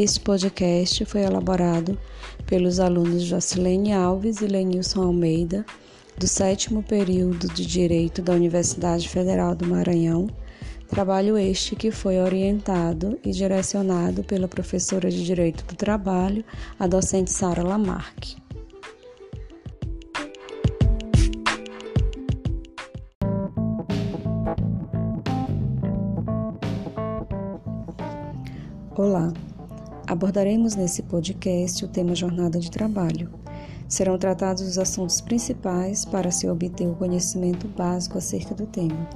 Este podcast foi elaborado pelos alunos Jocilene Alves e Lenilson Almeida, do sétimo período de Direito da Universidade Federal do Maranhão. Trabalho este que foi orientado e direcionado pela professora de Direito do Trabalho, a docente Sara Lamarck. Olá, abordaremos nesse podcast o tema Jornada de Trabalho. Serão tratados os assuntos principais para se obter o conhecimento básico acerca do tema.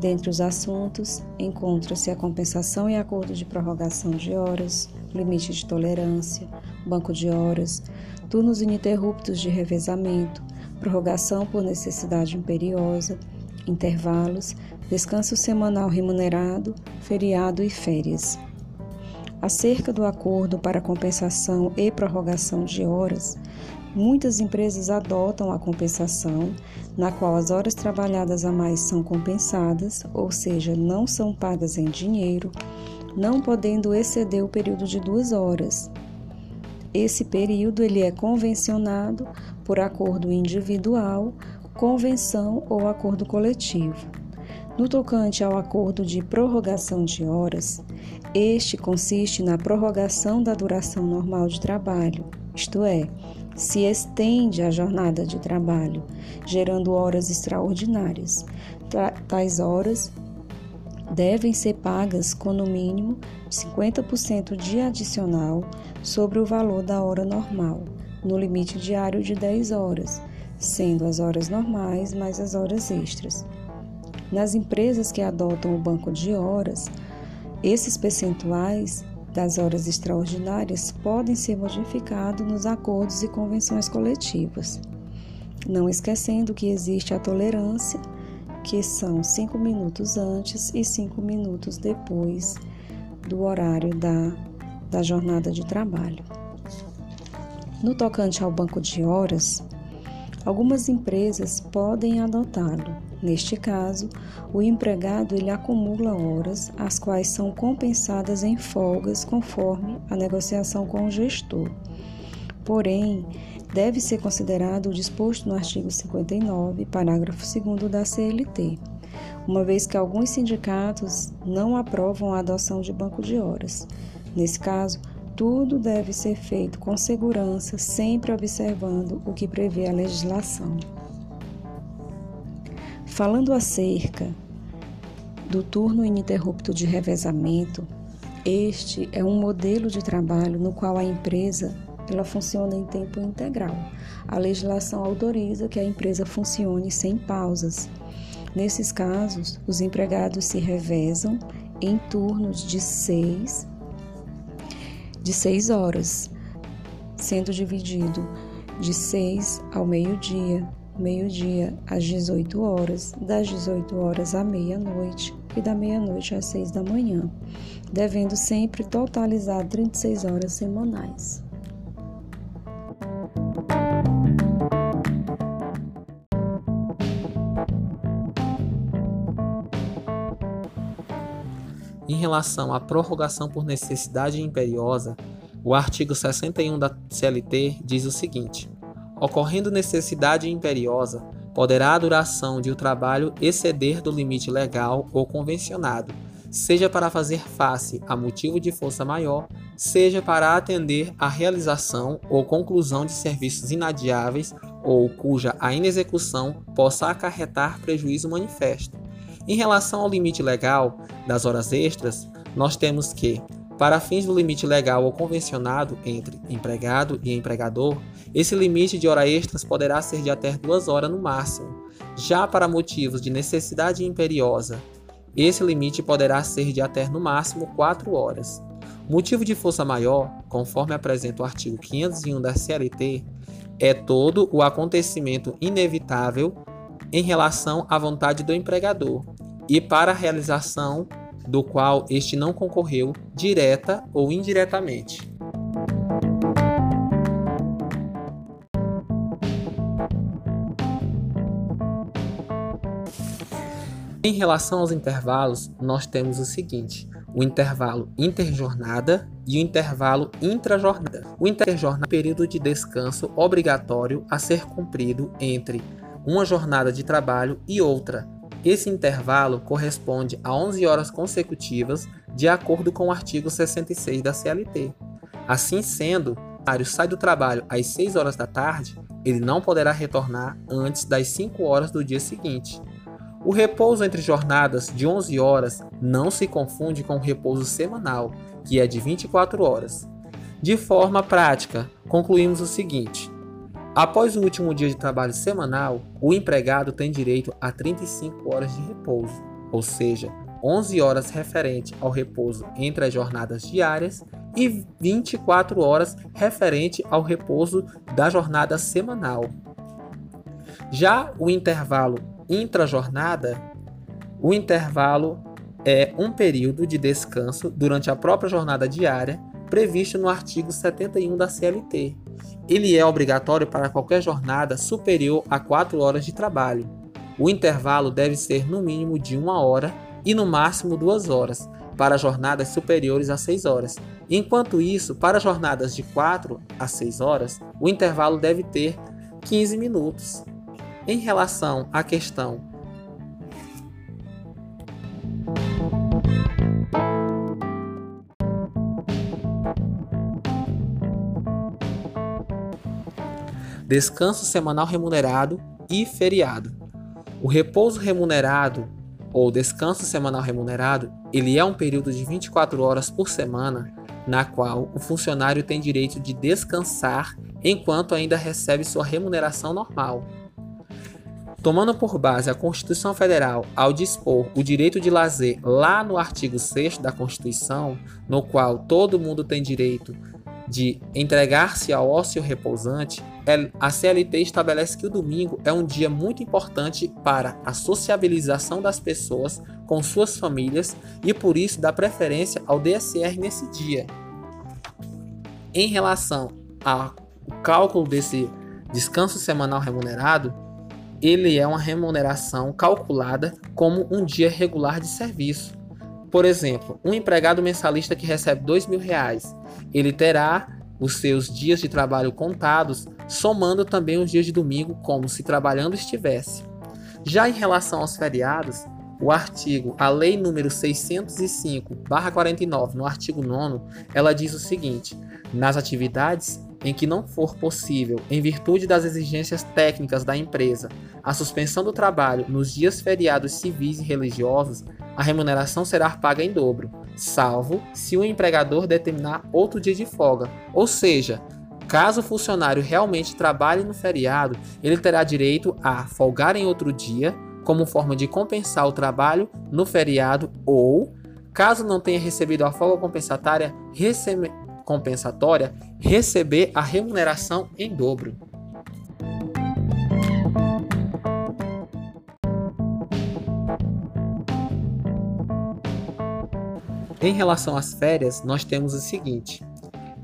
Dentre os assuntos, encontra-se a compensação e acordo de prorrogação de horas, limite de tolerância, banco de horas, turnos ininterruptos de revezamento, prorrogação por necessidade imperiosa, intervalos, descanso semanal remunerado, feriado e férias. Acerca do acordo para compensação e prorrogação de horas, muitas empresas adotam a compensação, na qual as horas trabalhadas a mais são compensadas, ou seja, não são pagas em dinheiro, não podendo exceder o período de duas horas. Esse período ele é convencionado por acordo individual, convenção ou acordo coletivo. No tocante ao acordo de prorrogação de horas, este consiste na prorrogação da duração normal de trabalho, isto é, se estende a jornada de trabalho, gerando horas extraordinárias. Tais horas devem ser pagas com no mínimo 50% de adicional sobre o valor da hora normal, no limite diário de 10 horas, sendo as horas normais mais as horas extras. Nas empresas que adotam o banco de horas, esses percentuais das horas extraordinárias podem ser modificados nos acordos e convenções coletivas. Não esquecendo que existe a tolerância, que são cinco minutos antes e cinco minutos depois do horário da, da jornada de trabalho. No tocante ao banco de horas, algumas empresas podem adotá-lo, Neste caso, o empregado ele acumula horas, as quais são compensadas em folgas conforme a negociação com o gestor. Porém, deve ser considerado o disposto no artigo 59, parágrafo 2 da CLT, uma vez que alguns sindicatos não aprovam a adoção de banco de horas. Nesse caso, tudo deve ser feito com segurança, sempre observando o que prevê a legislação. Falando acerca do turno ininterrupto de revezamento, este é um modelo de trabalho no qual a empresa ela funciona em tempo integral. A legislação autoriza que a empresa funcione sem pausas. Nesses casos, os empregados se revezam em turnos de seis, de seis horas, sendo dividido de seis ao meio-dia, meio-dia às 18 horas, das 18 horas à meia-noite e da meia-noite às 6 da manhã, devendo sempre totalizar 36 horas semanais. Em relação à prorrogação por necessidade imperiosa, o artigo 61 da CLT diz o seguinte: ocorrendo necessidade imperiosa, poderá a duração de o trabalho exceder do limite legal ou convencionado, seja para fazer face a motivo de força maior, seja para atender à realização ou conclusão de serviços inadiáveis ou cuja a inexecução possa acarretar prejuízo manifesto. Em relação ao limite legal das horas extras, nós temos que para fins do limite legal ou convencionado entre empregado e empregador, esse limite de hora extras poderá ser de até duas horas no máximo. Já para motivos de necessidade imperiosa, esse limite poderá ser de até no máximo 4 horas. Motivo de força maior, conforme apresenta o artigo 501 da CLT, é todo o acontecimento inevitável em relação à vontade do empregador e para a realização do qual este não concorreu direta ou indiretamente. Em relação aos intervalos, nós temos o seguinte: o intervalo interjornada e o intervalo intrajornada. O interjornada é um período de descanso obrigatório a ser cumprido entre uma jornada de trabalho e outra. Esse intervalo corresponde a 11 horas consecutivas, de acordo com o artigo 66 da CLT. Assim sendo, o sai do trabalho às 6 horas da tarde, ele não poderá retornar antes das 5 horas do dia seguinte. O repouso entre jornadas de 11 horas não se confunde com o repouso semanal, que é de 24 horas. De forma prática, concluímos o seguinte: após o último dia de trabalho semanal, o empregado tem direito a 35 horas de repouso, ou seja, 11 horas referente ao repouso entre as jornadas diárias e 24 horas referente ao repouso da jornada semanal. Já o intervalo intrajornada, o intervalo é um período de descanso durante a própria jornada diária previsto no artigo 71 da CLT. Ele é obrigatório para qualquer jornada superior a 4 horas de trabalho. O intervalo deve ser no mínimo de uma hora e no máximo duas horas para jornadas superiores a 6 horas. Enquanto isso, para jornadas de 4 a 6 horas, o intervalo deve ter 15 minutos. Em relação à questão descanso semanal remunerado e feriado. O repouso remunerado ou descanso semanal remunerado, ele é um período de 24 horas por semana na qual o funcionário tem direito de descansar enquanto ainda recebe sua remuneração normal. Tomando por base a Constituição Federal ao dispor o direito de lazer lá no artigo 6 da Constituição, no qual todo mundo tem direito de entregar-se ao ócio repousante, é, a CLT estabelece que o domingo é um dia muito importante para a sociabilização das pessoas com suas famílias e por isso dá preferência ao DSR nesse dia. Em relação ao cálculo desse descanso semanal remunerado, ele é uma remuneração calculada como um dia regular de serviço. Por exemplo, um empregado mensalista que recebe dois mil reais, ele terá os seus dias de trabalho contados, somando também os dias de domingo como se trabalhando estivesse. Já em relação aos feriados, o artigo, a lei número 605/49, no artigo 9, ela diz o seguinte: nas atividades em que não for possível, em virtude das exigências técnicas da empresa, a suspensão do trabalho nos dias feriados civis e religiosos, a remuneração será paga em dobro, salvo se o empregador determinar outro dia de folga. Ou seja, caso o funcionário realmente trabalhe no feriado, ele terá direito a folgar em outro dia, como forma de compensar o trabalho no feriado, ou, caso não tenha recebido a folga compensatória, compensatória receber a remuneração em dobro. Em relação às férias, nós temos o seguinte: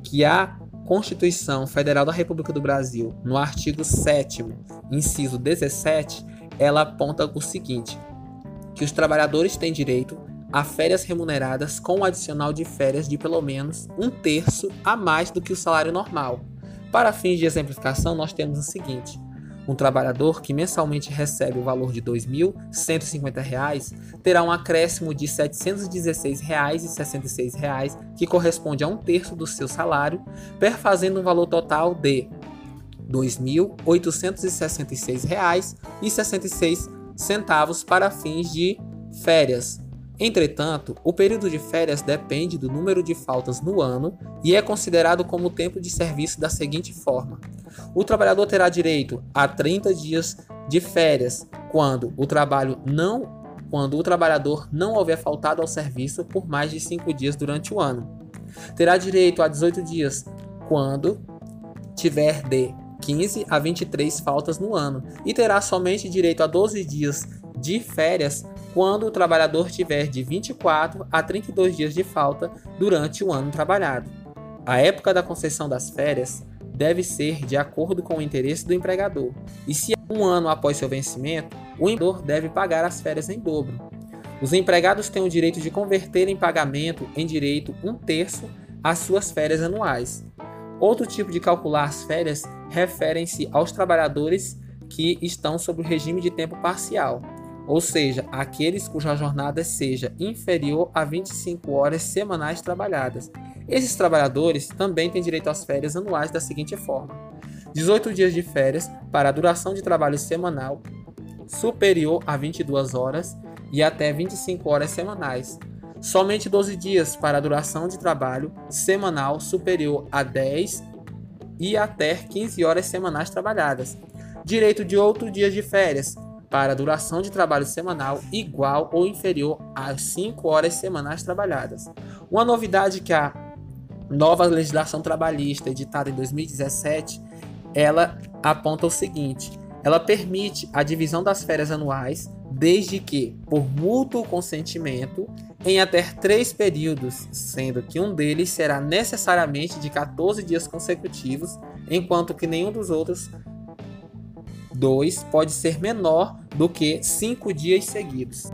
que a Constituição Federal da República do Brasil, no artigo 7 inciso 17, ela aponta o seguinte: que os trabalhadores têm direito a férias remuneradas com o adicional de férias de pelo menos um terço a mais do que o salário normal. Para fins de exemplificação, nós temos o seguinte: um trabalhador que mensalmente recebe o valor de R$ 2.150 terá um acréscimo de R$ 716,66, que corresponde a um terço do seu salário, perfazendo um valor total de R$ 2.866,66 para fins de férias, Entretanto, o período de férias depende do número de faltas no ano e é considerado como tempo de serviço da seguinte forma: o trabalhador terá direito a 30 dias de férias quando o trabalho não quando o trabalhador não houver faltado ao serviço por mais de 5 dias durante o ano. Terá direito a 18 dias quando tiver de 15 a 23 faltas no ano e terá somente direito a 12 dias de férias quando o trabalhador tiver de 24 a 32 dias de falta durante o ano trabalhado. A época da concessão das férias deve ser de acordo com o interesse do empregador, e se um ano após seu vencimento, o empregador deve pagar as férias em dobro. Os empregados têm o direito de converter em pagamento em direito um terço às suas férias anuais. Outro tipo de calcular as férias referem-se aos trabalhadores que estão sob o regime de tempo parcial, ou seja, aqueles cuja jornada seja inferior a 25 horas semanais trabalhadas. Esses trabalhadores também têm direito às férias anuais da seguinte forma: 18 dias de férias para a duração de trabalho semanal superior a 22 horas e até 25 horas semanais. Somente 12 dias para a duração de trabalho semanal superior a 10 e até 15 horas semanais trabalhadas. Direito de outro dia de férias para duração de trabalho semanal igual ou inferior a 5 horas semanais trabalhadas. Uma novidade que a nova legislação trabalhista editada em 2017, ela aponta o seguinte: ela permite a divisão das férias anuais, desde que, por mútuo consentimento, em até três períodos, sendo que um deles será necessariamente de 14 dias consecutivos, enquanto que nenhum dos outros 2 pode ser menor do que 5 dias seguidos.